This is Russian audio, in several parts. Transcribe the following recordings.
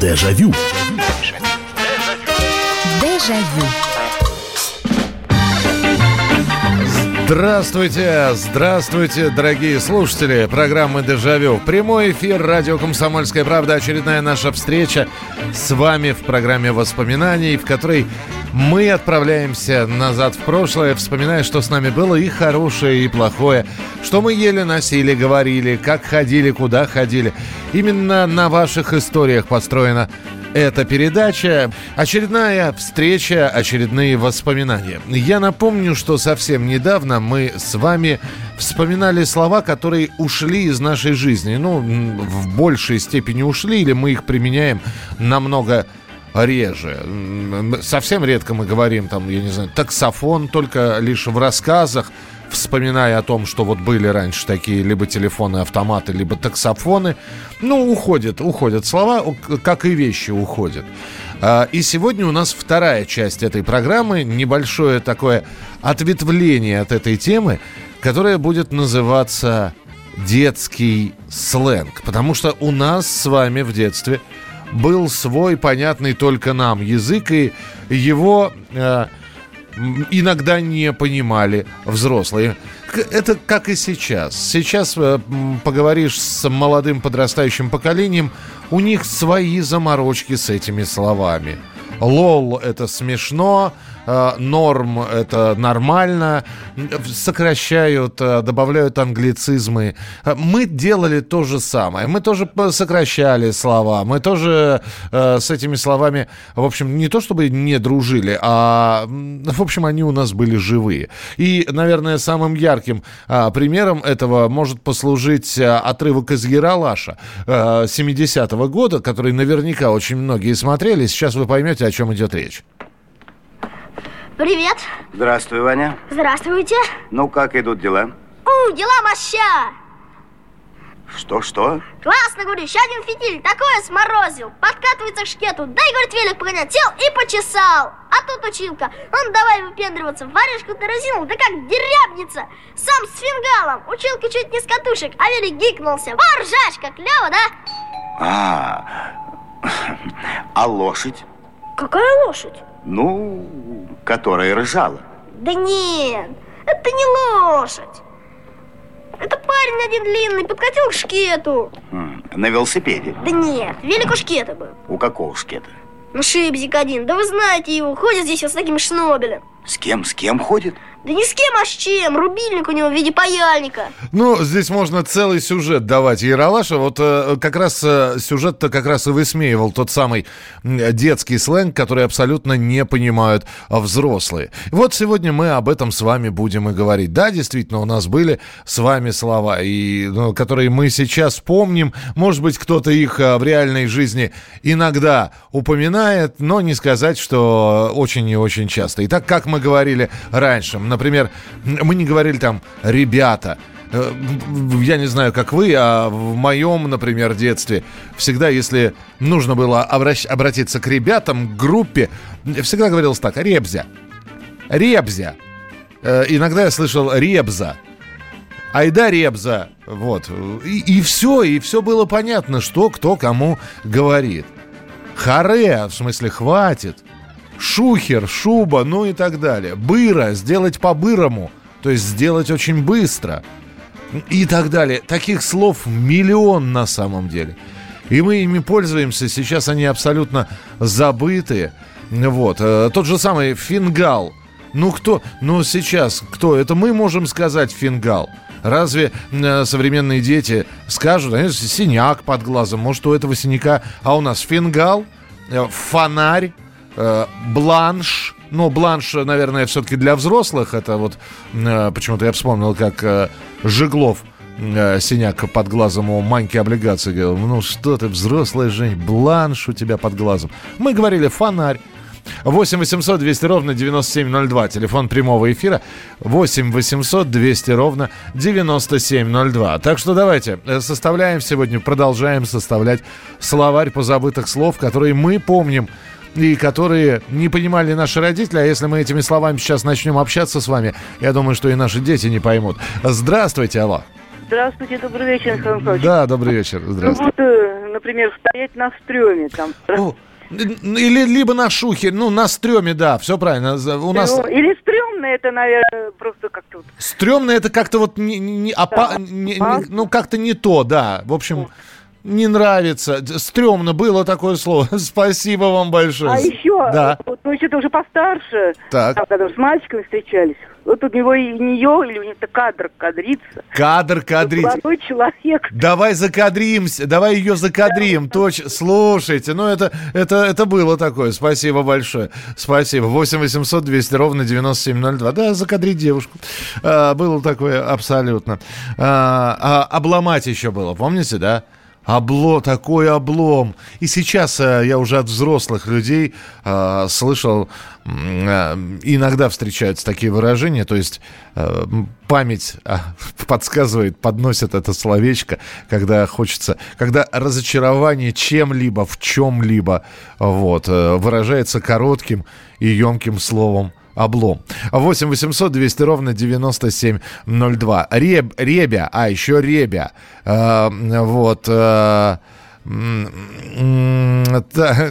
Дежавю. Дежавю. Здравствуйте, здравствуйте, дорогие слушатели программы «Дежавю». Прямой эфир радио «Комсомольская правда». Очередная наша встреча с вами в программе воспоминаний, в которой мы отправляемся назад в прошлое, вспоминая, что с нами было и хорошее, и плохое, что мы ели, носили, говорили, как ходили, куда ходили. Именно на ваших историях построена эта передача. Очередная встреча, очередные воспоминания. Я напомню, что совсем недавно мы с вами вспоминали слова, которые ушли из нашей жизни. Ну, в большей степени ушли, или мы их применяем намного реже. Совсем редко мы говорим, там, я не знаю, таксофон только лишь в рассказах, вспоминая о том, что вот были раньше такие либо телефоны-автоматы, либо таксофоны. Ну, уходят, уходят слова, как и вещи уходят. А, и сегодня у нас вторая часть этой программы, небольшое такое ответвление от этой темы, которая будет называться детский сленг. Потому что у нас с вами в детстве был свой, понятный только нам язык, и его э, иногда не понимали взрослые. Это как и сейчас. Сейчас э, поговоришь с молодым подрастающим поколением, у них свои заморочки с этими словами. Лол – это смешно, норм это нормально, сокращают, э, добавляют англицизмы. Э, мы делали то же самое. Мы тоже сокращали слова. Мы тоже с этими словами, в общем, не то чтобы не дружили, а, в общем, они у нас были живые. И, наверное, самым ярким примером этого может послужить отрывок из Яралаша 70-го года, который наверняка очень многие смотрели. Сейчас вы поймете, о чем идет речь. Привет. Здравствуй, Ваня. Здравствуйте. Ну, как идут дела? У, дела моща. Что-что? Классно, говорю, еще один фитиль такое сморозил. Подкатывается к шкету. Дай, говорит, велик погонять. Сел и почесал. А тут училка. Он давай выпендриваться. Варежку-то разинул, да как дерябница. Сам с фингалом. Училка чуть не с катушек, а велик гикнулся. Во, клево, да? А, а лошадь? Какая лошадь? Ну, которая ржала. Да нет, это не лошадь. Это парень один длинный, подкатил к шкету. На велосипеде? Да нет, велико шкета был. У какого шкета? Ну, Шибзик один, да вы знаете его, ходит здесь вот с таким шнобелем. С кем, с кем ходит? Да не с кем, а с чем. Рубильник у него в виде паяльника. Ну, здесь можно целый сюжет давать. Яралаша вот э, как раз э, сюжет-то как раз и высмеивал тот самый детский сленг, который абсолютно не понимают взрослые. Вот сегодня мы об этом с вами будем и говорить. Да, действительно, у нас были с вами слова, и, ну, которые мы сейчас помним. Может быть, кто-то их э, в реальной жизни иногда упоминает, но не сказать, что очень и очень часто. Итак, как мы говорили раньше, Например, мы не говорили там «ребята», э, я не знаю, как вы, а в моем, например, детстве всегда, если нужно было обратиться к ребятам, к группе, всегда говорилось так, ребзя, ребзя. Э, иногда я слышал ребза. Айда Ребза, вот. И, и все, и все было понятно, что кто кому говорит. Харе, в смысле, хватит шухер, шуба, ну и так далее. Быра, сделать по-бырому, то есть сделать очень быстро. И так далее. Таких слов миллион на самом деле. И мы ими пользуемся. Сейчас они абсолютно забытые. Вот. Э, тот же самый фингал. Ну кто? Ну сейчас кто? Это мы можем сказать фингал. Разве э, современные дети скажут, а, синяк под глазом, может у этого синяка, а у нас фингал, э, фонарь, Э, бланш. Ну, бланш, наверное, все-таки для взрослых. Это вот э, почему-то я вспомнил, как э, Жиглов синяк под глазом у Маньки облигации говорил, ну что ты, взрослая жизнь, бланш у тебя под глазом. Мы говорили фонарь. 8 800 200 ровно 9702. Телефон прямого эфира 8 800 200 ровно 9702. Так что давайте составляем сегодня, продолжаем составлять словарь позабытых слов, которые мы помним и которые не понимали наши родители. А если мы этими словами сейчас начнем общаться с вами, я думаю, что и наши дети не поймут. Здравствуйте, алло. Здравствуйте, добрый вечер, Михаил Михайлович. Да, добрый вечер. Здравствуйте. Ну, вот, э, например, стоять на стреме там. О, Или либо на шухе, ну, на стреме, да, все правильно. У нас Ну, Или стрёмно это, наверное, просто как-то вот. стрёмно это как-то вот не, не- опа- не- не- А? ну, как-то не то, да. В общем, не нравится. Стрёмно было такое слово. Спасибо вам большое. А еще, Да. вот, ну, что-то уже постарше, Так. там, когда с мальчиками встречались, вот у него и нее, или у них-то кадр кадрится. Кадр кадрить. Молодой человек. Давай закадримся, давай ее закадрим. Точно. Слушайте, ну это, это, это было такое. Спасибо большое. Спасибо. 8 800 200 ровно 9702. Да, закадрить девушку. А, было такое абсолютно. А, а, обломать еще было, помните, да? Обло, такой облом. И сейчас а, я уже от взрослых людей а, слышал, а, иногда встречаются такие выражения, то есть м, память а, подсказывает, подносит это словечко, когда хочется, когда разочарование чем-либо, в чем-либо, вот, э, выражается коротким и емким словом облом. 8 800 200 ровно 9702. Реб, ребя, а еще ребя. Э, вот. э,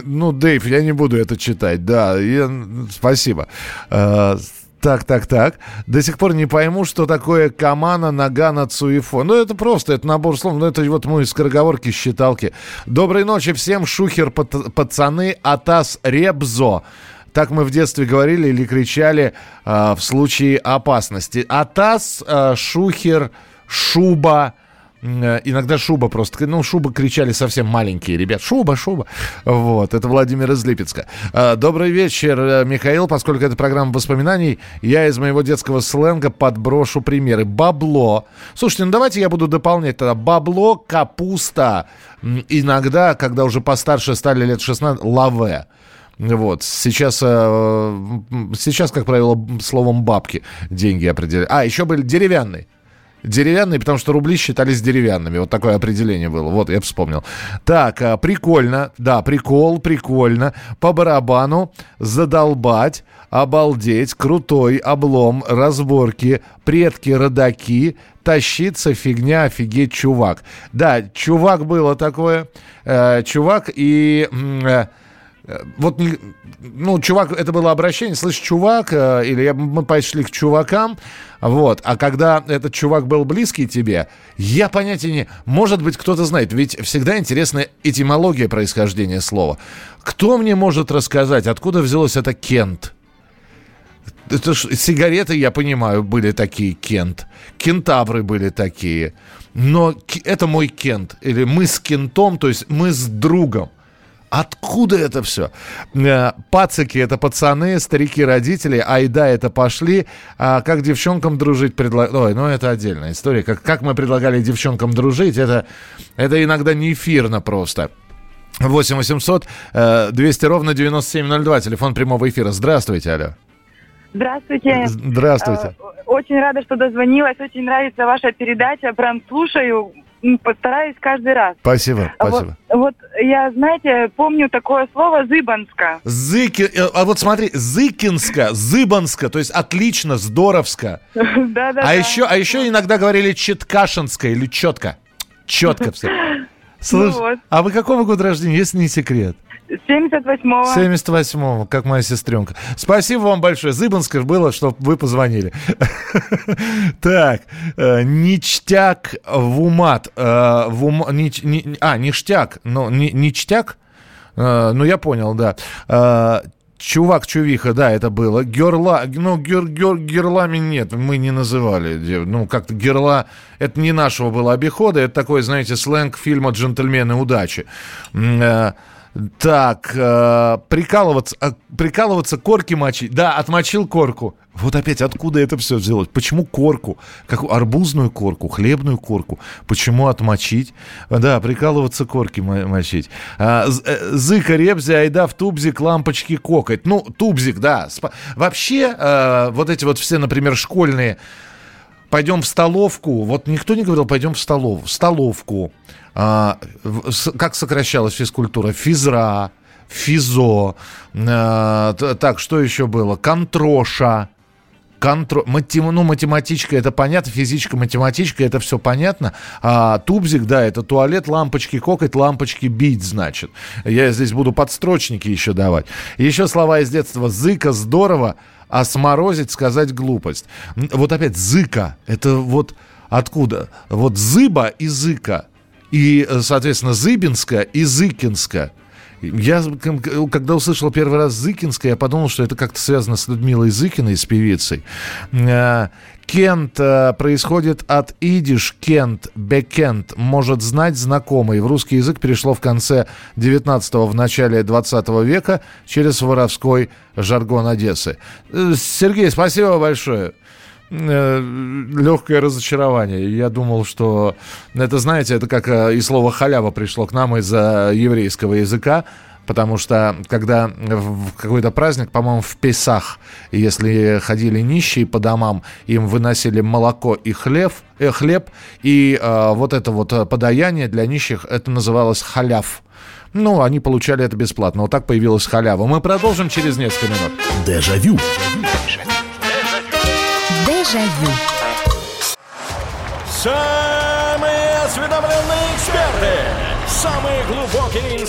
ну, Дэйв, я не буду это читать, да, я- спасибо. Э, так, так, так. До сих пор не пойму, что такое Камана, Нагана, Цуефо. Ну, это просто, это набор слов. Ну, это вот мы скороговорки, считалки. Доброй ночи всем, шухер, пацаны, Атас Ребзо. Так мы в детстве говорили или кричали а, в случае опасности. Атас, а, Шухер, Шуба. Э, Иногда шуба просто. Ну, шуба кричали совсем маленькие ребят. Шуба, шуба. Вот, это Владимир из Липецка. А, Добрый вечер, э, Михаил. Поскольку это программа воспоминаний, я из моего детского сленга подброшу примеры. Бабло. Слушайте, ну давайте я буду дополнять тогда. Бабло, капуста. Иногда, когда уже постарше стали лет 16, лаве. Вот. Сейчас, э, сейчас, как правило, словом бабки деньги определяют. А, еще были деревянные. Деревянные, потому что рубли считались деревянными. Вот такое определение было. Вот, я вспомнил. Так, а, прикольно. Да, прикол, прикольно. По барабану. Задолбать. Обалдеть. Крутой. Облом. Разборки. Предки, родаки. Тащиться, фигня, офигеть, чувак. Да, чувак было такое. Э, чувак и... э, Вот, ну, чувак, это было обращение, слышь, чувак, э, или я- мы пошли к чувакам, вот, а когда этот чувак был близкий тебе, я понятия не... Может быть, кто-то знает, ведь всегда интересна этимология происхождения слова. Кто мне может рассказать, откуда взялось это Кент? Это ж сигареты, я понимаю, были такие Кент. Кентавры были такие. Но это мой Кент. Или мы с Кентом, то есть мы с другом. Откуда это все? Э, Пацики это пацаны, старики родители, айда это пошли. А как девчонкам дружить предлагали? Ой, ну это отдельная история. Как, как мы предлагали девчонкам дружить, это, это иногда не эфирно просто. 8 800 э, 200 ровно 9702, телефон прямого эфира. Здравствуйте, алло. Здравствуйте. Здравствуйте. Э, Очень рада, что дозвонилась. Очень нравится ваша передача. Прям слушаю. Постараюсь каждый раз. Спасибо, спасибо. Вот, вот я, знаете, помню такое слово «зыбанска». Зыки, э, а вот смотри, Зыкинска, Зыбанска, то есть отлично, здоровско. Да-да-да. А еще, а еще иногда говорили Четкашинска или четко. Четко все. Слушай, вот. а вы какого года рождения, если не секрет? 78-го. 78-го, как моя сестренка. Спасибо вам большое. Зыбанска было, что вы позвонили. Так, э, ништяк в умат. э, А, ништяк, но ни- ништяк? Э, Ну, я понял, да. Чувак, чувиха, да, это было. Герла, ну, гер, гер, герлами нет, мы не называли. Ну, как-то герла, это не нашего было обихода, это такой, знаете, сленг фильма «Джентльмены удачи». Э, Так, э, прикалываться, а, прикалываться, корки мочить. Да, отмочил корку. Вот опять, откуда это все взялось? Почему корку? Как арбузную корку, хлебную корку? Почему отмочить? Да, прикалываться, корки мо- мочить. А, э, зыка, ребзи, айда в тубзик, лампочки кокать. Ну, тубзик, да. Вообще, э, вот эти вот все, например, школьные пойдем в столовку. Вот никто не говорил, пойдем в столовку. В столовку. А, как сокращалась физкультура? Физра, физо. А, так, что еще было? Контроша. контроль. Матем... Ну, математичка это понятно, физичка, математичка это все понятно. А тубзик, да, это туалет, лампочки, кокоть, лампочки бить, значит. Я здесь буду подстрочники еще давать. Еще слова из детства. Зыка, здорово, а сморозить, сказать глупость. Вот опять зыка, это вот откуда? Вот зыба и зыка. И, соответственно, Зыбинска и Зыкинска. Я, когда услышал первый раз Зыкинская, я подумал, что это как-то связано с Людмилой Зыкиной, с певицей. Э, Кент э, происходит от идиш Кент, бекент, может знать знакомый. В русский язык перешло в конце 19-го, в начале 20 века через воровской жаргон Одессы. Э, Сергей, спасибо большое легкое разочарование. Я думал, что это, знаете, это как и слово халява пришло к нам из еврейского языка. Потому что когда в какой-то праздник, по-моему, в Песах, если ходили нищие по домам, им выносили молоко и хлеб, э, хлеб и э, вот это вот подаяние для нищих, это называлось халяв. Ну, они получали это бесплатно. Вот так появилась халява. Мы продолжим через несколько минут. Дежавю. Дежавю.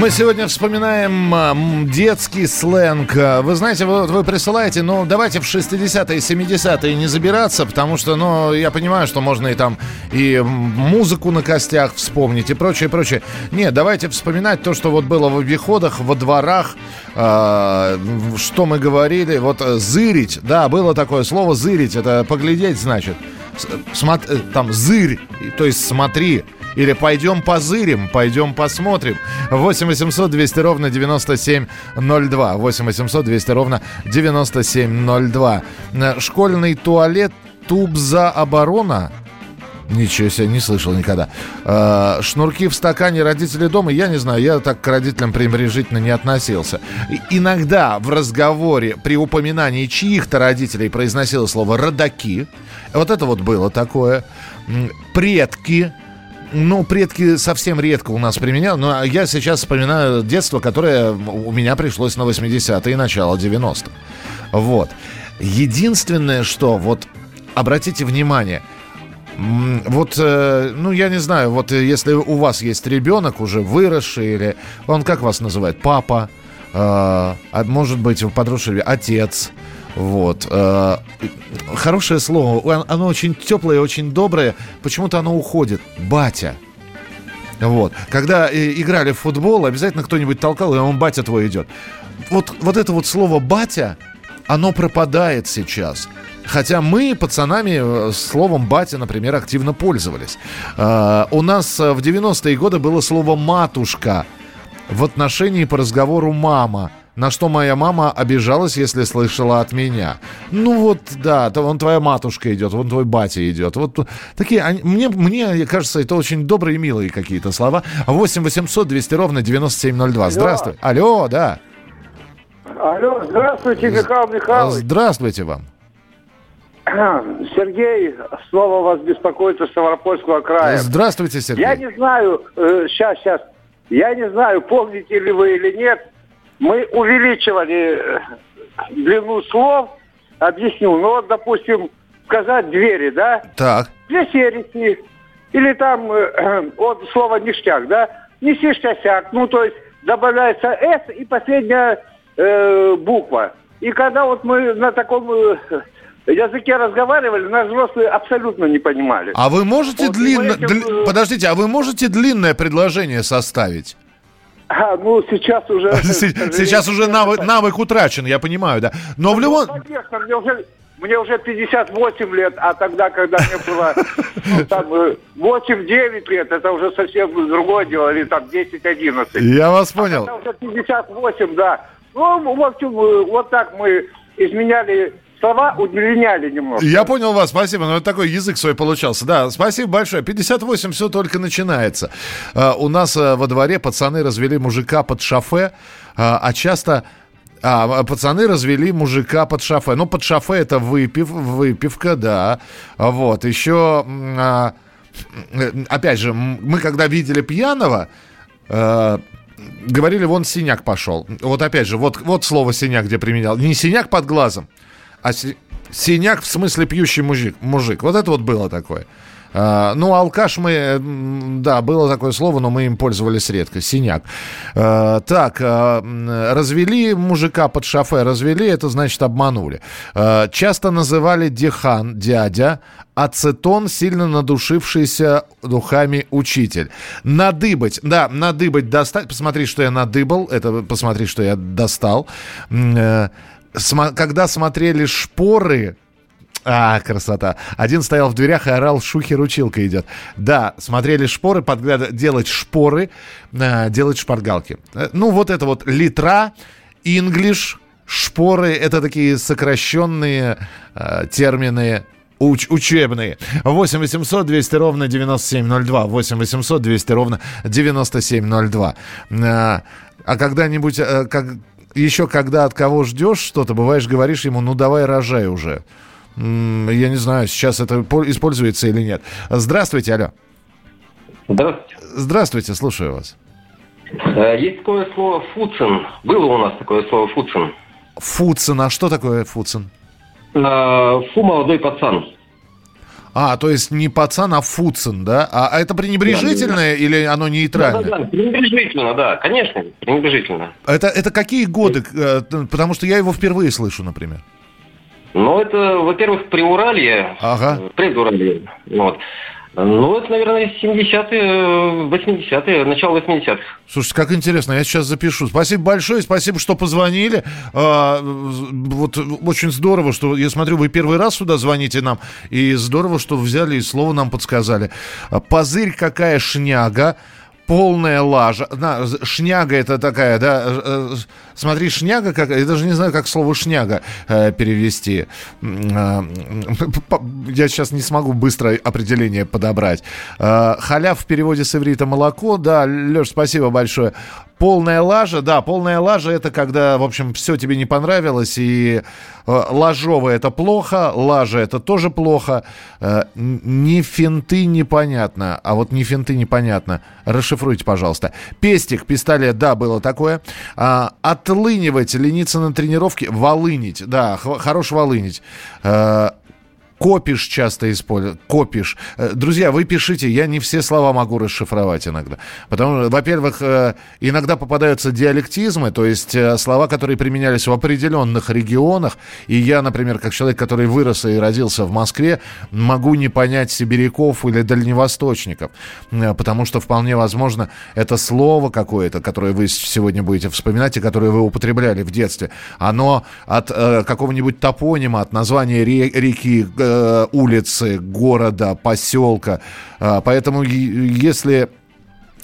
Мы сегодня вспоминаем детский сленг. Вы знаете, вот вы присылаете, ну, давайте в 60-е, 70-е не забираться, потому что, ну, я понимаю, что можно и там и музыку на костях вспомнить и прочее, прочее. Нет, давайте вспоминать то, что вот было в обиходах, во дворах, э, что мы говорили. Вот зырить, да, было такое слово зырить, это поглядеть, значит. Смот, э, там зырь, то есть смотри. Или пойдем позырим, пойдем посмотрим. 8 800 200 ровно 9702. 8 800 200 ровно 9702. Э, школьный туалет Тубза оборона Ничего себе, не слышал никогда. Э, шнурки в стакане родители дома, я не знаю, я так к родителям пренебрежительно не относился. Иногда в разговоре при упоминании чьих-то родителей произносило слово «родаки». Вот это вот было такое. «Предки», ну, предки совсем редко у нас применял, но я сейчас вспоминаю детство, которое у меня пришлось на 80-е и начало 90-х. Вот. Единственное, что, вот, обратите внимание, вот, э, ну, я не знаю, вот э, если у вас есть ребенок уже выросший, или он как вас называет? Папа, э, а может быть, подросший отец, вот. Э, хорошее слово. Оно очень теплое, очень доброе. Почему-то оно уходит. Батя. Вот. Когда э, играли в футбол, обязательно кто-нибудь толкал, и он батя твой идет. Вот, вот это вот слово батя, оно пропадает сейчас. Хотя мы, пацанами, э, словом «батя», например, активно пользовались. у нас в 90-е годы было слово «матушка» в отношении по разговору «мама». На что моя мама обижалась, если слышала от меня. Ну вот, да, то вон твоя матушка идет, вон твой батя идет. Вот такие, они, мне, мне кажется, это очень добрые милые какие-то слова. 8 800 200 ровно 9702. Здравствуй. Алло, да. Алло, здравствуйте, Михаил Михайлович. Здравствуйте вам. Сергей, снова вас беспокоит из Ставропольского края. Здравствуйте, Сергей. Я не знаю, э, сейчас, сейчас, я не знаю, помните ли вы или нет, мы увеличивали э, длину слов, объясню. Ну вот, допустим, сказать двери, да? Так. Две серии. Или там э, от слова ништяк, да? Неси штясяк. Ну, то есть добавляется «с» и последняя э, буква. И когда вот мы на таком э, языке разговаривали, нас взрослые абсолютно не понимали. А вы можете вот длинно... Этим... Дли... Э, Подождите, а вы можете длинное предложение составить? А, ну, сейчас уже... Сейчас уже навык, навык утрачен, я понимаю, да. Но в ну, любом... Конечно, мне уже, мне уже 58 лет, а тогда, когда мне было ну, там, э, 8-9 лет, это уже совсем другое дело, или там 10-11. Я вас понял. Это уже 58, да. Ну, в общем, э, вот так мы изменяли слова, удлиняли немножко. Я понял вас, спасибо. Ну, это такой язык свой получался. Да, спасибо большое. 58 все только начинается. А, у нас а, во дворе пацаны развели мужика под шофе, а, а часто... А, пацаны развели мужика под шофе. Ну, под шофе это выпив, выпивка, да. Вот, еще... а, опять же, мы когда видели пьяного, э, говорили, вон синяк пошел. Вот опять же, вот, вот слово синяк где применял. Не синяк под глазом, а си- синяк в смысле пьющий мужик. мужик. Вот это вот было такое. А, ну, алкаш мы, м, да, было такое слово, но мы им пользовались редко. Синяк. А, так, а, развели мужика под шофе, развели, это значит обманули. Часто называли дехан, дядя, ацетон, сильно надушившийся духами учитель. Надыбать, да, надыбать, достать. Посмотри, что я надыбал, это посмотри, что я достал. Сма- когда смотрели шпоры, а, красота. Один стоял в дверях и орал, шухер училка идет. Да, смотрели шпоры, подгляд... делать шпоры, э, делать шпаргалки. Э, Ну, вот это вот литра, инглиш, шпоры, это такие сокращенные э, термины уч- учебные. 8 800 200 ровно 9702. 8 800 200 ровно 9702. Э, А когда-нибудь, э, как, еще когда от кого ждешь что-то, бываешь, говоришь ему, ну давай рожай уже. Я не знаю, сейчас это по- используется или нет. Здравствуйте, алло. Здравствуйте. Здравствуйте, слушаю вас. Э, Есть такое слово «фуцин». Было у нас такое слово «фуцин». Фуцин, а что такое Фуцин? Э, Фу, молодой пацан. А, то есть не пацан, а Фуцин, да? А, а это пренебрежительное или оно нейтральное? Да-да-да, пренебрежительно, да, конечно, пренебрежительно. Это, это какие годы? Э, Потому что я его впервые слышу, например. Но это, во-первых, Приуралье, Ага. э, Предуралье. Вот. Ну, это, наверное, 70-е, 80-е, начало 80-х. Слушайте, как интересно, я сейчас запишу. Спасибо большое, спасибо, что позвонили. А, вот очень здорово, что я смотрю, вы первый раз сюда звоните нам, и здорово, что взяли и слово нам подсказали. А, Позырь какая шняга. Полная лажа. На, шняга это такая, да. Э, э, Смотри, шняга какая. Я даже не знаю, как слово шняга э, перевести. П- Я сейчас не смогу быстро определение подобрать. Э, Халяв в переводе с иврита молоко. Да, Леш, спасибо большое. Полная лажа, да, полная лажа это когда, в общем, все тебе не понравилось, и э, ложовое это плохо, лажа это тоже плохо. Э, не финты непонятно, а вот не финты непонятно. Расшифруйте, пожалуйста. Пестик, пистолет, да, было такое. А, отлынивать, лениться на тренировке, волынить, да, хорош волынить. Э, Копишь часто используют. Копишь. Э, Друзья, вы пишите, я не все слова могу расшифровать иногда. Потому что, во-первых, э, иногда попадаются диалектизмы, то есть э, слова, которые применялись в определенных регионах. И я, например, как человек, который вырос и родился в Москве, могу не понять сибиряков или дальневосточников. Потому что вполне возможно, это слово какое-то, которое вы сегодня будете вспоминать и которое вы употребляли в детстве, оно от э, какого-нибудь топонима, от названия ре- реки, э, улицы, города, поселка. Э, поэтому, если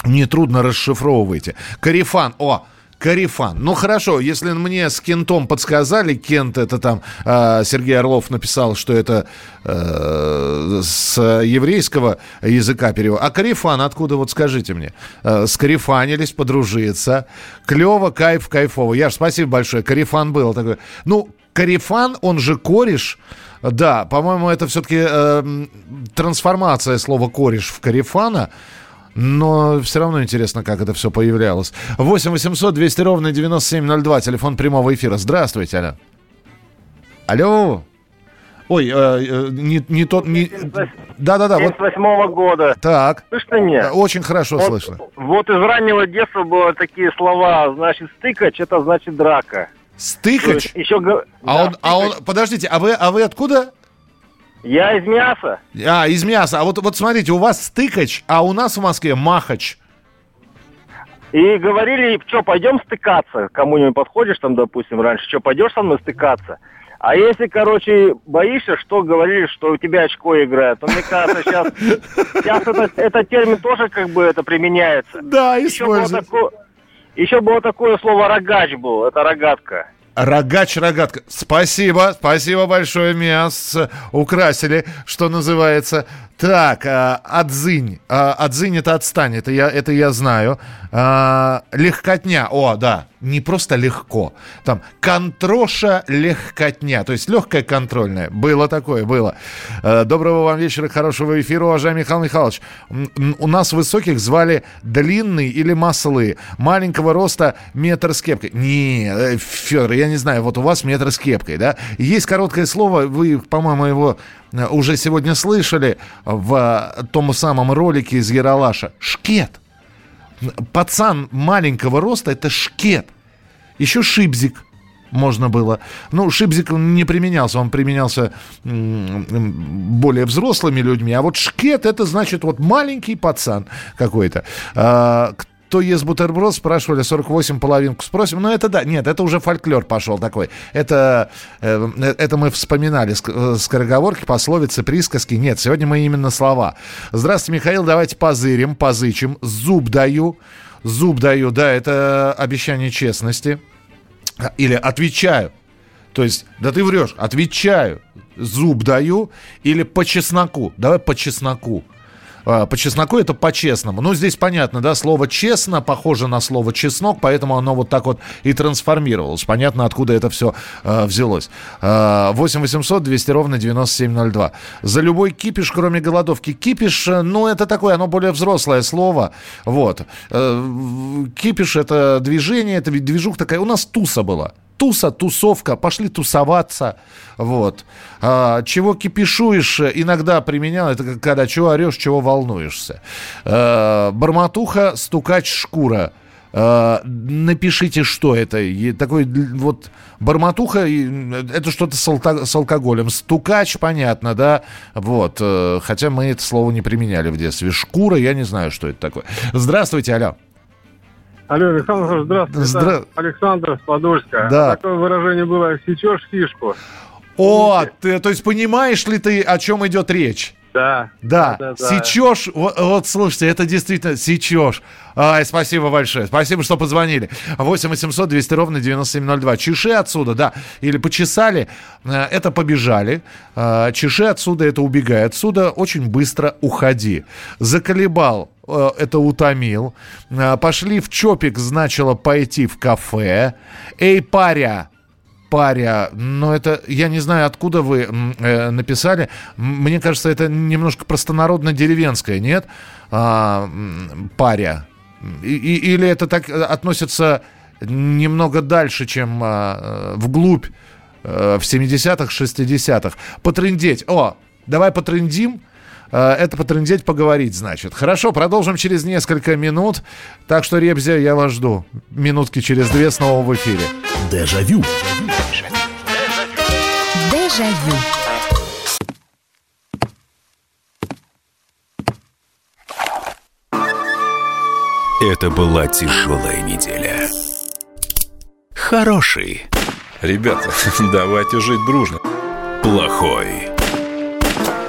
не трудно расшифровывайте. Карифан. О, Карифан. Ну хорошо, если мне с Кентом подсказали, Кент это там э, Сергей Орлов написал, что это э, с еврейского языка перевод. А Карифан откуда, вот скажите мне? Э, скарифанились, подружиться. Клево, кайф, кайфово. Яш, спасибо большое. Карифан был такой. Ну, Карифан, он же кореш. Да, по-моему, это все-таки трансформация слова кореш в Карифана. Но все равно интересно, как это все появлялось. 8 800 200 ровно 9702, телефон прямого эфира. Здравствуйте, алло. Алло. Ой, э, э, не, не тот... Не... Да-да-да, вот 78 года. так. Слышно меня? Очень хорошо Вот- слышно. Вот из раннего детства было такие слова, значит, стыкач, это значит драка. Стыкач? Еще А он, а он, подождите, а вы, а вы откуда? Я из мяса. А, из мяса. А вот, вот смотрите, у вас стыкач, а у нас в Москве махач. И говорили, что, пойдем стыкаться. Кому-нибудь подходишь там, допустим, раньше, что, пойдешь со мной стыкаться? А если, короче, боишься, что говорили, что у тебя очко играет, то мне кажется, сейчас, сейчас это, этот термин тоже как бы это применяется. Да, используется. Еще было такое слово рогач был, это рогатка. Рогач, рогатка. Спасибо, спасибо большое, меня с- украсили, что называется. Так, а, отзынь. А, отзынь это отстань, это я, это я знаю. А, легкотня, о, да, не просто легко. Там контроша легкотня, то есть легкая контрольная. Было такое, было. Э, Доброго вам вечера, хорошего эфира, уважаемый Михаил Михайлович. У нас высоких звали длинный или маслы. Маленького роста метр с кепкой. Не, Федор, я не знаю, вот у вас метр с кепкой, да? Есть короткое слово, вы, по-моему, его э, уже сегодня слышали в э, том самом ролике из Яралаша. Шкет. Пацан маленького роста – это шкет. Еще шибзик можно было. Ну, шибзик не применялся, он применялся более взрослыми людьми. А вот шкет это значит вот маленький пацан какой-то. А, кто ест бутерброд, спрашивали, 48 половинку спросим. Ну, это да, нет, это уже фольклор пошел такой. Это, э, это мы вспоминали э, скороговорки, пословицы, присказки. Нет, сегодня мы именно слова. Здравствуйте, Михаил, давайте позырим, позычим. Зуб даю. Зуб даю, да, это обещание честности. Или отвечаю. То есть, да ты врешь, отвечаю. Зуб даю. Или по чесноку. Давай по чесноку. А, По чесноку это по-честному. Ну, здесь понятно, да, слово «честно» похоже на слово «чеснок», поэтому оно вот так вот и трансформировалось. Понятно, откуда это все э, взялось. Э, 8 800 200 ровно 9702. За любой кипиш, кроме голодовки. Кипиш, э, ну, это такое, оно более взрослое слово. Вот. Э, кипиш – это движение, это ведь движуха такая. У нас туса была. Туса, тусовка, пошли тусоваться. Вот. А, чего кипишуешь, э, иногда применял, это когда чего орешь, чего волнуешься. А, бормотуха, стукач, шкура. А, напишите, что это. И такой вот бормотуха, э, это что-то с, с алкоголем. Стукач, понятно, да? Вот. э, Хотя мы это слово не применяли в детстве. Шкура, я не знаю, что это такое. Здравствуйте, алло. Алло, Александр, здравствуйте. Здра- Александр с Подольска. Да. Такое выражение было «сечешь фишку». О, ты, то есть понимаешь ли ты, о чем идет речь? Да. Да, Да, да, да. сечешь, вот, вот, слушайте, это действительно сечешь. Ай, спасибо большое, спасибо, что позвонили. 8 800 200 ровно 9702. Чеши отсюда, да, или почесали, э, это побежали. Э, Чеши отсюда, это убегай отсюда, очень быстро уходи. Заколебал, это утомил. Э, Пошли в чопик, значило пойти в кафе. Эй, паря, паря, но это, я не знаю, откуда вы э, написали. Мне кажется, это немножко простонародно-деревенское, нет? А, паря. И- и- или это так э, относится немного дальше, чем а, э, вглубь э, в 70-х, 60-х. Потрындеть. О, давай потрындим. Э, Это потрындеть, поговорить, значит. Хорошо, продолжим через несколько минут. Так что, Ребзя, я вас жду. Минутки через две снова в эфире. Дежавю. Дежавю. Это была тяжелая неделя. Хороший. Ребята, давайте жить дружно. Плохой.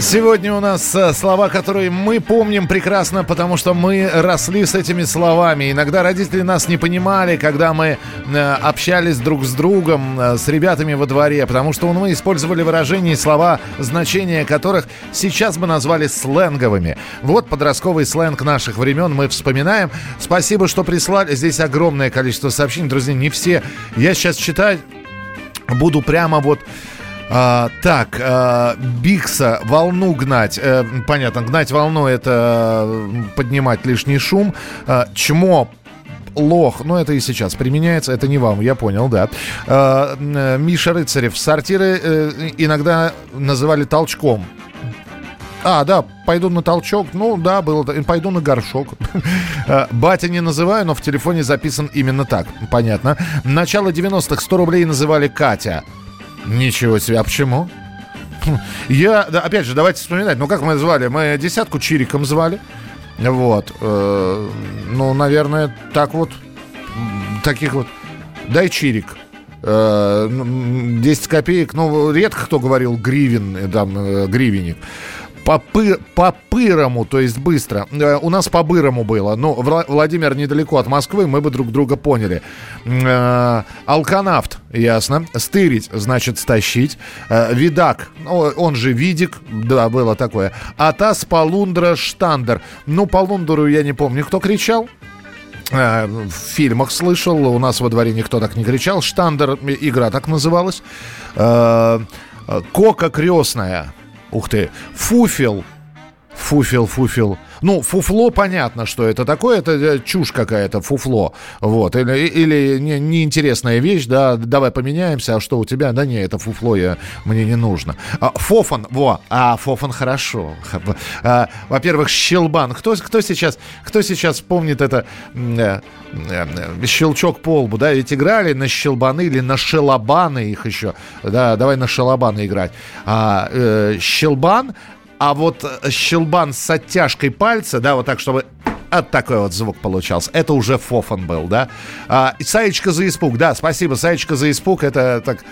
Сегодня у нас э, слова, которые мы помним прекрасно, потому что мы росли с этими словами. Иногда родители нас не понимали, когда мы э, общались друг с другом, э, с ребятами во дворе, потому что мы использовали выражения и слова, значения которых сейчас бы назвали сленговыми. Вот подростковый сленг наших времен мы вспоминаем. Спасибо, что прислали. Здесь огромное количество сообщений. Друзья, не все. Я сейчас читать буду прямо вот а, так, а, Бикса, волну гнать. Э, понятно, гнать волну это поднимать лишний шум. А, чмо лох. Ну, это и сейчас применяется, это не вам, я понял, да. Э, э, Миша Рыцарев. Сортиры э, иногда называли толчком. А, да, пойду на толчок. Ну, да, было. Пойду на горшок. Э, Батя не называю, но в телефоне записан именно так. Понятно. Начало 90-х 100 рублей называли Катя. Ничего себе. А почему? Хм, Я, да, опять же, давайте вспоминать. Ну, как мы звали? Мы десятку чириком звали. Вот. Э, ну, наверное, так вот. Таких вот. Дай чирик. Э, м, 10 копеек. Ну, редко кто говорил гривен, э, там, э, гривенник. По, пы- по пырому, то есть быстро. Э, У нас по бырому было. Ну, Вла- Владимир недалеко от Москвы, мы бы друг друга поняли. Э, Алканавт, ясно. Стырить, значит, стащить. Э, Видак, ну, он же видик, да, было такое. Атас, Полундра, Штандер. Ну, Полундру я не помню, кто кричал. В фильмах слышал, у нас во дворе никто так не кричал. Штандер, игра так называлась. Кока крестная. Ух ты. Фуфел. Фуфел, фуфел. Ну, фуфло, понятно, что это такое. Это э, чушь какая-то, фуфло. Вот. Или, или не- неинтересная вещь, да, давай поменяемся. А что у тебя? Да не, это фуфло, я, мне не нужно. А, фофан, во. А, фофан хорошо. А, во-первых, щелбан. Кто, кто, сейчас, кто сейчас помнит это э, э, щелчок по лбу, да? Ведь играли на щелбаны или на шелобаны их еще. Да, давай на шелобаны играть. А, э, щелбан а вот э, щелбан с оттяжкой пальца, да, вот так, чтобы от такой вот звук получался. Это уже фофан был, да. А, Саечка за испуг, да, спасибо, Саечка за испуг. Это так,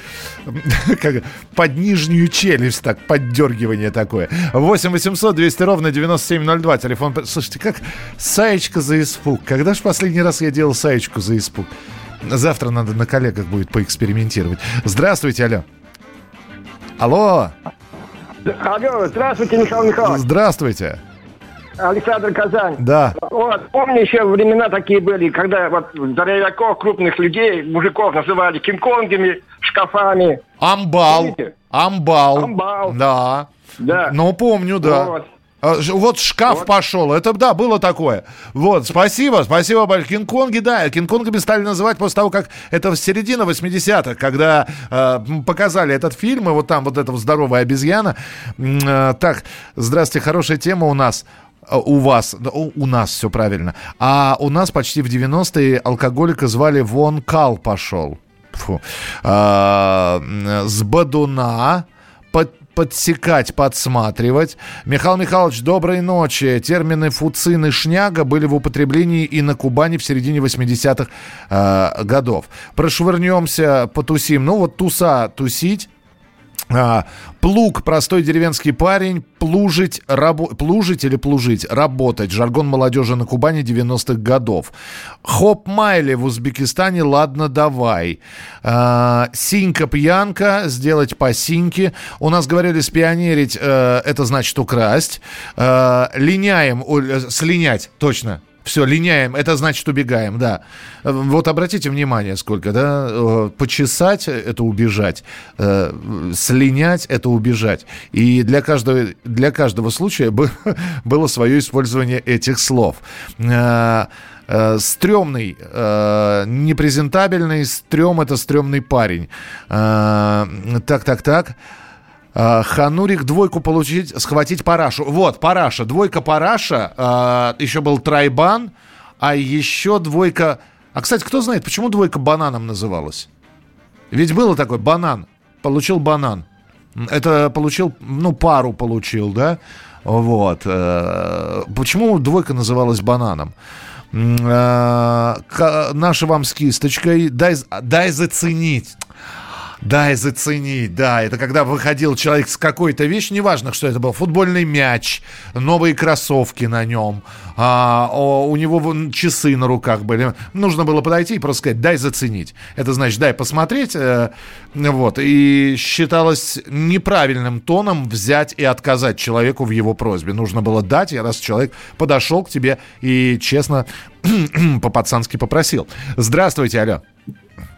как под нижнюю челюсть, так, поддергивание такое. 8 800 200 ровно 9702, телефон. Слушайте, как Саечка за испуг. Когда же последний раз я делал Саечку за испуг? Завтра надо на коллегах будет поэкспериментировать. Здравствуйте, алло. Алло. Алло, здравствуйте, Михаил Михайлович. Здравствуйте. Александр Казань. Да. Вот, помню, еще времена такие были, когда вот здоровяков, крупных людей, мужиков называли кинг-конгами, шкафами. Амбал. Помните? Амбал. Амбал. Да. Да. Ну, помню, да. Вот. А, Вот шкаф пошел. Это, да, было такое. Вот, спасибо, спасибо большое. Кинг-Конги, да, Кинг-Конгами стали называть после того, как это в середине 80-х, когда э, показали этот фильм, и вот там вот эта вот здоровая обезьяна. Э, так, здравствуйте, хорошая тема у нас. У вас, у, у нас все правильно. А у нас почти в 90-е алкоголика звали Вон Кал пошел. Фу. А, с Бадуна под, подсекать, подсматривать. Михаил Михайлович, доброй ночи. Термины фуцин и шняга были в употреблении и на Кубани в середине 80-х э, годов. Прошвырнемся, потусим. Ну вот туса тусить. А, плуг, простой деревенский парень, плужить, рабо- плужить или плужить, работать. Жаргон молодежи на Кубани 90-х годов. Хоп Майли в Узбекистане, ладно, давай. А, синька пьянка, сделать по синьке. У нас говорили спионерить, э, это значит украсть. Э, линяем, о, э, слинять, точно. Все, линяем, это значит убегаем, да. Э, Вот обратите внимание, сколько, да, э, почесать – это убежать, э, слинять – это убежать. И для каждого, для каждого случая бы- было свое использование этих слов. Стрёмный, э, непрезентабельный, стрём – это стрёмный парень. Э, Так, так, так. А, Ханурик двойку получить, схватить парашу. Вот, параша. Двойка параша. а, еще был трайбан. А еще двойка... А, кстати, кто знает, почему двойка бананом называлась? Ведь было такое, банан. Получил банан. Это получил, ну, пару получил, да? Вот. э, Почему двойка называлась бананом? Э, Наша вам с кисточкой. Дай, дай заценить. Дай заценить, да. Это когда выходил человек с какой-то вещью, неважно, что это был, футбольный мяч, новые кроссовки на нем, а, о, у него вон часы на руках были. Нужно было подойти и просто сказать, дай заценить. Это значит, дай посмотреть. э, вот. И считалось неправильным тоном взять и отказать человеку в его просьбе. Нужно было дать, и раз человек подошел к тебе и честно по-пацански попросил. Здравствуйте, алло.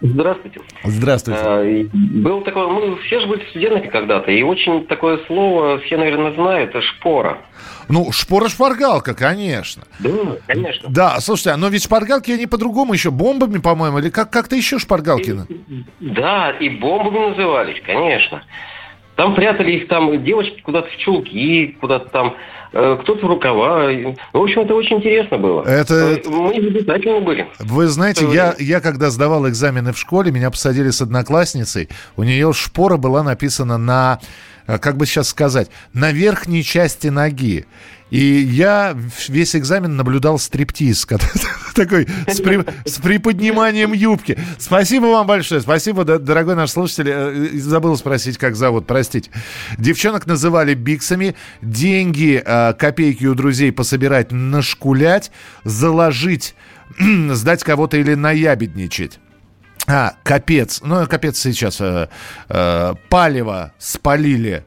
Здравствуйте. Здравствуйте. А, и Был такой, мы все же были студентами когда-то, и очень такое слово все, наверное, знают, это шпора. Ну, шпора-шпаргалка, конечно. Да, конечно. Да, слушайте, а но ведь шпаргалки они по-другому еще бомбами, по-моему, или как- как-то еще шпаргалки? на- Да, и бомбами назывались, конечно. Там прятали их там девочки куда-то в чулки, куда-то там, э, кто-то в рукава. В общем, это очень интересно было. Это- Мы изобретательны были. Вы знаете, я, я когда сдавал экзамены в школе, меня посадили с одноклассницей, у нее шпора была написана на, как бы сейчас сказать, на верхней части ноги. И я весь экзамен наблюдал стриптиз, такой с, при- с приподниманием юбки. Спасибо вам большое, спасибо, дорогой наш слушатель. Э, Забыл спросить, как зовут, простите. Девчонок называли биксами, деньги, э, копейки у друзей пособирать, нашкулять, заложить, сдать кого-то или наябедничать. А, капец. Ну, капец сейчас. Э, э, палево спалили.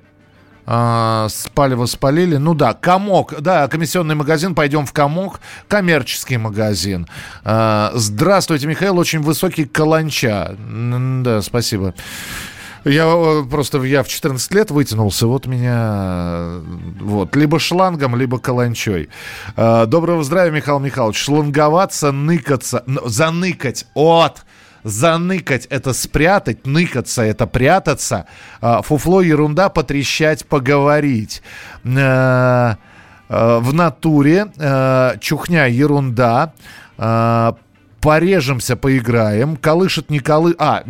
А, спалево спалили. Ну да, комок. Да, комиссионный магазин. Пойдем в комок. Коммерческий магазин. А, здравствуйте, Михаил. Очень высокий каланча. Да, спасибо. Я э, просто я в 14 лет вытянулся, вот меня э, вот либо шлангом, либо каланчой. Э, Доброго здравия, Михаил Михайлович. Шланговаться, ныкаться, заныкать. От. Заныкать – это спрятать, ныкаться – это прятаться. А, Фуфло – ерунда, потрещать, поговорить. Э, э, В натуре э, чухня – ерунда. Порежемся, поиграем. Колышет, не колы... А,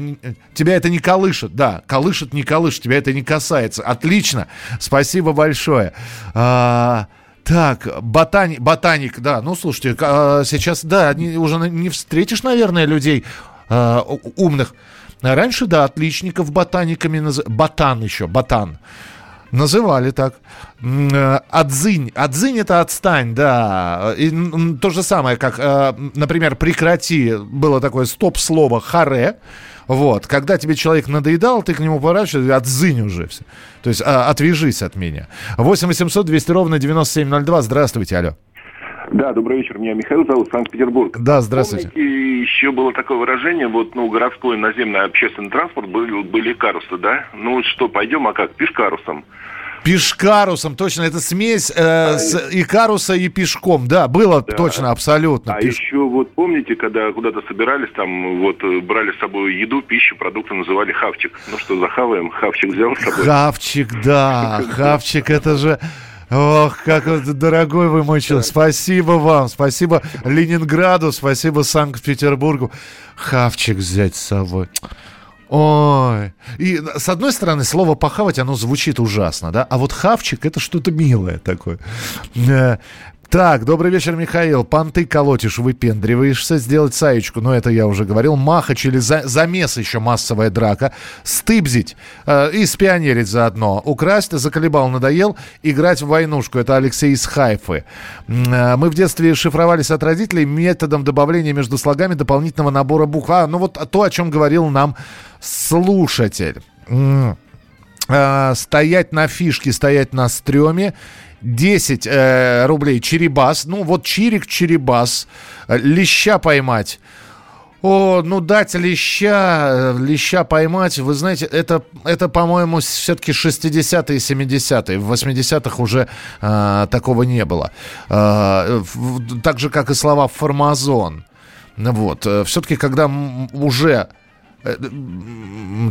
тебя это не колышет, да. Колышет, не колышет, тебя это не касается. Отлично. Спасибо большое. А, так, ботани... ботаник, да. Ну, слушайте, а, сейчас, да, уже не встретишь, наверное, людей у- умных. Раньше, да, отличников ботаниками называли. Ботан еще, ботан. Называли так. М, э, Отзынь. Отзынь это отстань, да. И, то же самое, как, э, например, прекрати. Было такое стоп-слово харе. Вот. Когда тебе человек надоедал, ты к нему поворачиваешься, отзынь уже все. То есть а, отвяжись от меня. 8 800 200 ровно 9702. Здравствуйте, алло. Да, добрый вечер. Меня Михаил зовут, Санкт-Петербург. Да, здравствуйте. Помните, еще было такое выражение, вот, ну, городской наземный общественный транспорт были, были карусы, да? Ну, что, пойдем, а как? Пешкарусом. Пешкарусом, точно, это смесь э, с икаруса и пешком. Да, было точно, абсолютно. А Пеш- еще вот помните, когда куда-то собирались, там вот э, брали с собой еду, пищу, продукты, называли хавчик. Ну что, захаваем? Хавчик взял с собой. Хавчик, да, хавчик, это же... Ох, как дорогой вы мой человек. Спасибо вам, спасибо Ленинграду, спасибо Санкт-Петербургу. Хавчик взять с собой. Ой. И с одной стороны, слово похавать, оно звучит ужасно, да? А вот хавчик это что-то милое такое. Э, Так, добрый вечер, Михаил. Понты колотишь, выпендриваешься, сделать саечку, но это я уже говорил. Махач или за- замес еще массовая драка. Стыбзить э, и спионерить заодно. Украсть, заколебал, надоел. Играть в войнушку. Это Алексей из Хайфы. Э, Мы в детстве шифровались от родителей методом добавления между слогами дополнительного набора букв. А, ну вот то, о чем говорил нам слушатель. А, стоять на фишке, стоять на стреме. 10 э, рублей черебас. Ну, вот чирик, черебас. Э, Леща поймать. О, ну дать леща, э, леща поймать, вы знаете, это, это по-моему, все-таки 60-е, 70-е. В 80-х уже э, такого не было. Э, так же, как и слова «формазон». Вот. Все-таки, когда уже э,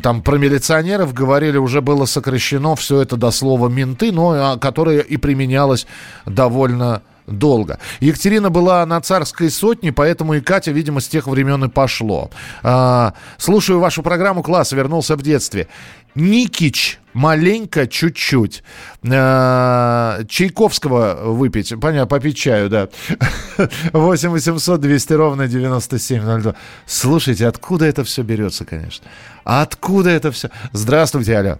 там про милиционеров говорили, уже было сокращено все это до слова менты, но а, которое и применялось довольно долго. Екатерина была на царской сотне, поэтому и Катя, видимо, с тех времен и пошло. А, слушаю вашу программу, класс, вернулся в детстве. Никич, маленько, чуть-чуть. А, Чайковского выпить, понятно, попить чаю, да. 8 800 200 ровно 9702. Слушайте, откуда это все берется, конечно? Откуда это все? Здравствуйте, Аля.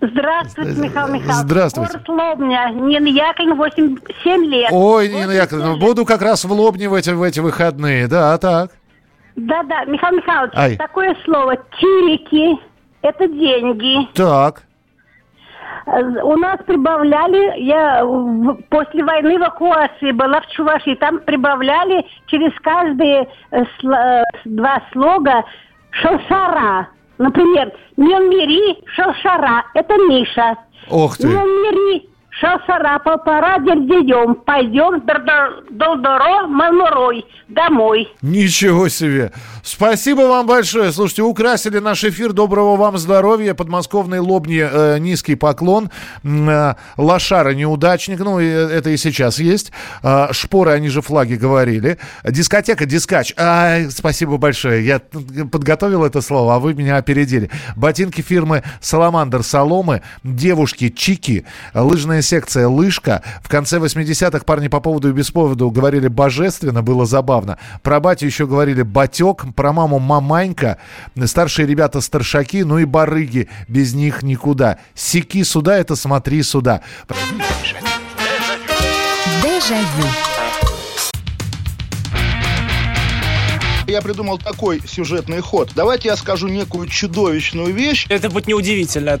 Здравствуйте, Михаил Михайлович. Здравствуйте. Город Лобня. Нина Яковлевна, 8, 7 лет. Ой, Нина Яковлевна, буду как раз в Лобне в эти, в эти выходные. Да, так. Да-да, Михаил Михайлович, Ай. такое слово «тирики» — это деньги. Так. У нас прибавляли, я в- после войны эвакуации была в Чувашии, там прибавляли через каждые э, э, два слога шалшара. Например, не умери, шалшара. Это Миша. Ох ты. Не умери, шалшара, полтора день Пойдем долдоро, мамурой, домой. Ничего себе! Спасибо вам большое. Слушайте, украсили наш эфир. Доброго вам здоровья. Подмосковной лобни э, низкий поклон. Э, лошара неудачник. Ну, и это и сейчас есть. Э, шпоры, они же флаги говорили. Дискотека, дискач. А, спасибо большое. Я подготовил это слово, а вы меня опередили. Ботинки фирмы Саламандр Соломы. Девушки Чики. Лыжная секция Лыжка. В конце 80-х парни по поводу и без повода говорили божественно. Было забавно. Про батю еще говорили батек про маму маманька, старшие ребята старшаки, ну и барыги, без них никуда. Сики сюда, это смотри сюда. Дежавю. Я придумал такой сюжетный ход. Давайте я скажу некую чудовищную вещь. Это будет неудивительно.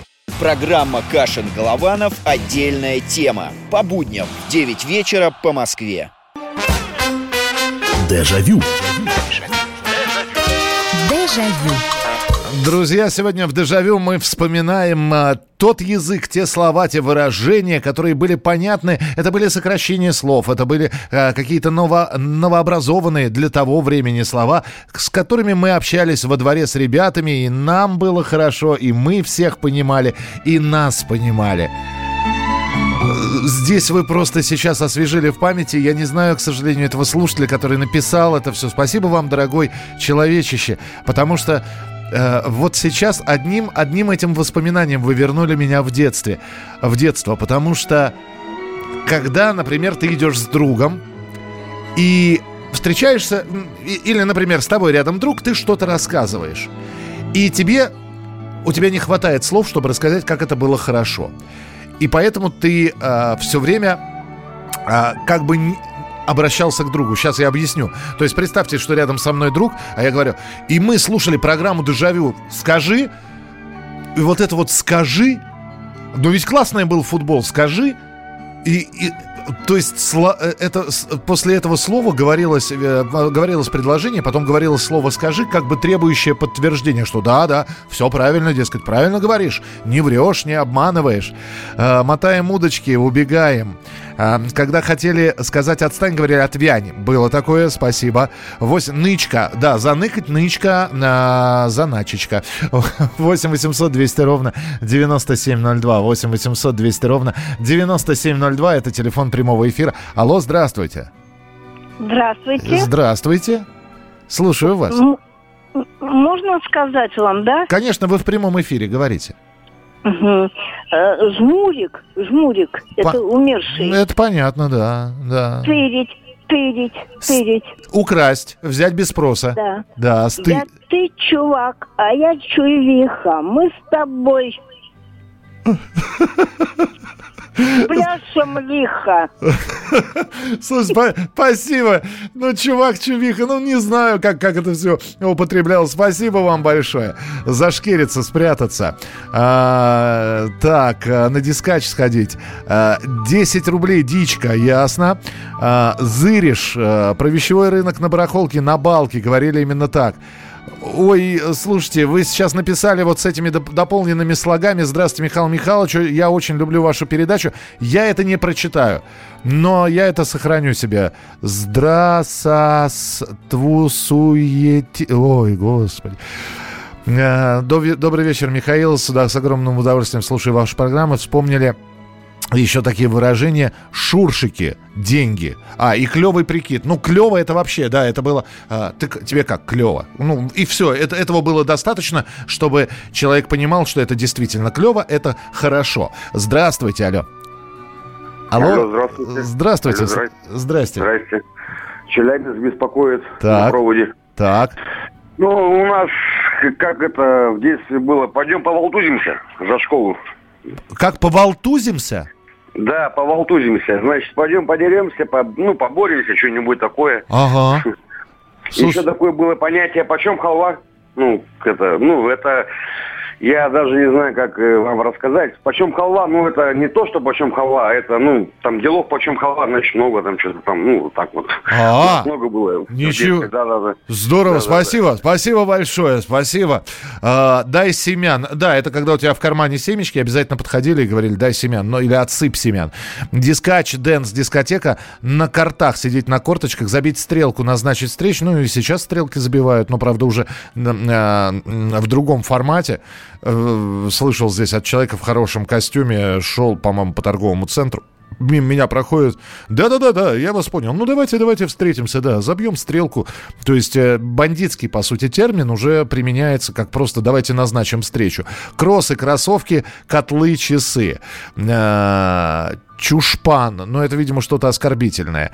Программа «Кашин-Голованов. Отдельная тема». По будням в 9 вечера по Москве. Дежавю. Дежавю. Друзья, сегодня в «Дежавю» мы вспоминаем а, тот язык, те слова, те выражения, которые были понятны. Это были сокращения слов, это были а, какие-то ново, новообразованные для того времени слова, с которыми мы общались во дворе с ребятами, и нам было хорошо, и мы всех понимали, и нас понимали. Здесь вы просто сейчас освежили в памяти. Я не знаю, к сожалению, этого слушателя, который написал это все. Спасибо вам, дорогой человечище, потому что э, вот сейчас одним, одним этим воспоминанием вы вернули меня в детстве, в детство, потому что когда, например, ты идешь с другом и встречаешься, или, например, с тобой рядом друг, ты что-то рассказываешь, и тебе, у тебя не хватает слов, чтобы рассказать, как это было хорошо. И поэтому ты э, все время э, как бы обращался к другу. Сейчас я объясню. То есть представьте, что рядом со мной друг, а я говорю, и мы слушали программу «Дежавю». Скажи, и вот это вот «скажи», ну ведь классный был футбол, скажи, и, и то есть сло, это, после этого слова говорилось, э, говорилось предложение, потом говорилось слово «скажи», как бы требующее подтверждения, что да, да, все правильно, дескать, правильно говоришь, не врешь, не обманываешь. Э, мотаем удочки, убегаем. Э, когда хотели сказать «отстань», говорили «отвянь». Было такое, спасибо. Восемь, нычка, да, заныкать нычка, э, заначечка. 8 800 200 ровно 9702. 8 800 200 ровно 9702. Это телефон прямого эфира. Алло, здравствуйте. Здравствуйте. Здравствуйте. Слушаю вас. М- Можно сказать вам, да? Конечно, вы в прямом эфире, говорите. Угу. Жмурик, жмурик, это По- умерший. Это понятно, да, да. Тырить, тырить, тырить. Украсть, взять без спроса. Да. Да, сты... Я ты чувак, а я чувиха. Мы с тобой пляшем лихо. Слушай, спа- спасибо. Ну, чувак, чувиха, ну, не знаю, как, как это все употреблял. Спасибо вам большое. Зашкериться, спрятаться. А, так, а, на дискач сходить. А, 10 рублей дичка, ясно. А, зыришь, а, про вещевой рынок на барахолке, на балке, говорили именно так. Ой, слушайте, вы сейчас написали вот с этими доп- дополненными слогами «Здравствуйте, Михаил Михайлович, я очень люблю вашу передачу». Я это не прочитаю, но я это сохраню себе. Здравствуйте... Ой, господи. Э, Добрый вечер, Михаил. С, да, с огромным удовольствием слушаю вашу программу. Вспомнили еще такие выражения «шуршики», «деньги». А, и клевый прикид. Ну, клево это вообще, да, это было... а, ты, тебе как, клево? Ну, и все, это, этого было достаточно, чтобы человек понимал, что это действительно клево, это хорошо. Здравствуйте, алло. Алло. Алло, здравствуйте. Здравствуйте. Алло, здрасте. Здрасте. Здрасте. Челябинск беспокоит Так. на проводе. Так. Ну, у нас как это в детстве было. Пойдем поволтузимся за школу. Как поволтузимся? Да, поволтузимся. Значит, пойдем подеремся, по, ну, поборемся, что-нибудь такое. Ага. Еще такое было понятие, почем халва? Ну, это, ну, это, я даже не знаю, как э, вам рассказать. Почем халва, ну, это не то, что почем халва, а это, ну, там делов почем халва, значит, много там что-то там, ну, так вот. А, много было. Ничего. Да, да, да. Здорово, Да, да, спасибо, спасибо большое, спасибо. А, дай семян. Да, это когда у тебя в кармане семечки, обязательно подходили и говорили, дай семян, ну или отсыпь семян. Дискач, dance, дискотека, на кортах сидеть на корточках, забить стрелку, назначить встречу. Ну и сейчас стрелки забивают, но, правда, уже а, м, в другом формате. Э, Слышал здесь от человека в хорошем костюме, шел, по-моему, по торговому центру. Мимо меня проходит. Да-да-да-да, я вас понял. Ну, давайте, давайте встретимся, да, забьем стрелку. То есть э, бандитский, по сути, термин уже применяется как просто давайте назначим встречу. Кроссы, кроссовки, котлы, часы. Э, Чушпан, но это, видимо, что-то оскорбительное.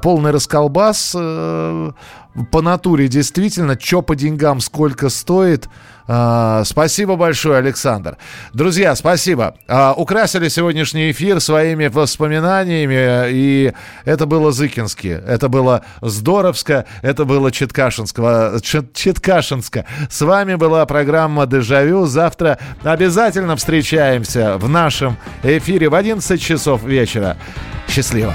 Полный расколбас по натуре действительно, что по деньгам, сколько стоит. А, Спасибо большое, Александр. Друзья, спасибо. А, Украсили сегодняшний эфир своими воспоминаниями, и это было Зыкински, это было Здоровско, это было Читкашинского, Чит- Читкашинска. С вами была программа «Дежавю». Завтра обязательно встречаемся в нашем эфире в 11 часов вечера. Счастливо.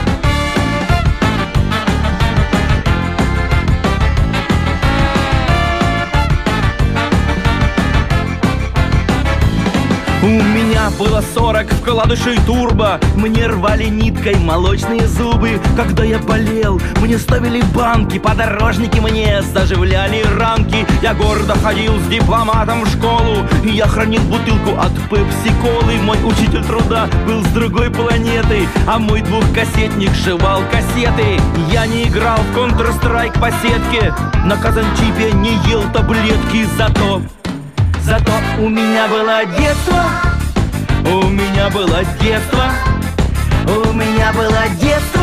У меня было 40 вкладышей турбо. Мне рвали ниткой молочные зубы. Когда я болел, мне ставили банки Подорожники мне заживляли ранки Я гордо ходил с дипломатом в школу И я хранил бутылку от пепси-колы. Мой учитель труда был с другой планеты А мой двухкассетник жевал кассеты. Я не играл в Counter-Strike по сетке На казанчипе не ел таблетки Зато Зато у меня было детство, у меня было детство, у меня было детство,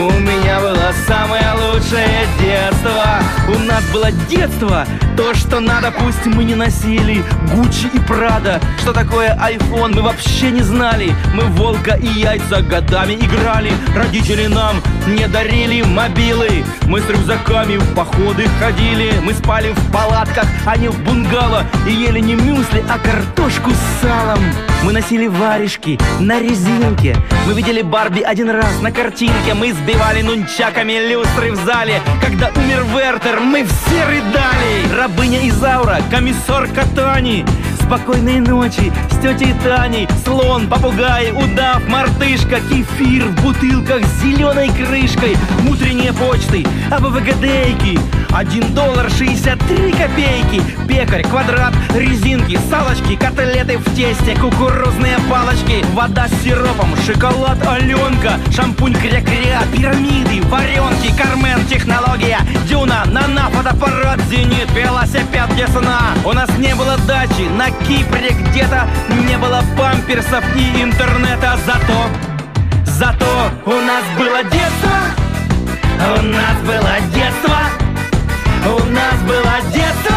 у меня было самое лучшее детство. У нас было детство, то, что надо, пусть мы не носили Гуччи и Прада. Что такое iPhone, мы вообще не знали. Мы волка и яйца годами играли. Родители нам не дарили мобилы. Мы с рюкзаками в походы ходили. Мы спали в палатках, а не в бунгало. И ели не мюсли, а картошку с салом. Мы носили варежки на резинке. Мы видели Барби один раз на картинке. Мы сбивали нунчаками люстры в зале. Когда умер Вертер, мы все рыдали. Рабыня Изаура, комиссар Катани. Спокойной ночи с тетей Таней Слон, попугай, удав, мартышка Кефир в бутылках с зеленой крышкой Утренние почты, АБВГДейки Один доллар шестьдесят три копейки. Пекарь, квадрат, резинки, салочки Котлеты в тесте, кукурузные палочки. Вода с сиропом, шоколад Аленка Шампунь кря-кря, пирамиды, варенки Кармен, технология, дюна, нана, фотоаппарат, зенит Велосипед, весна. У нас не было дачи на Кипре где-то Не было памперсов и интернета. Зато, зато у нас было детство. У нас было детство У нас было детство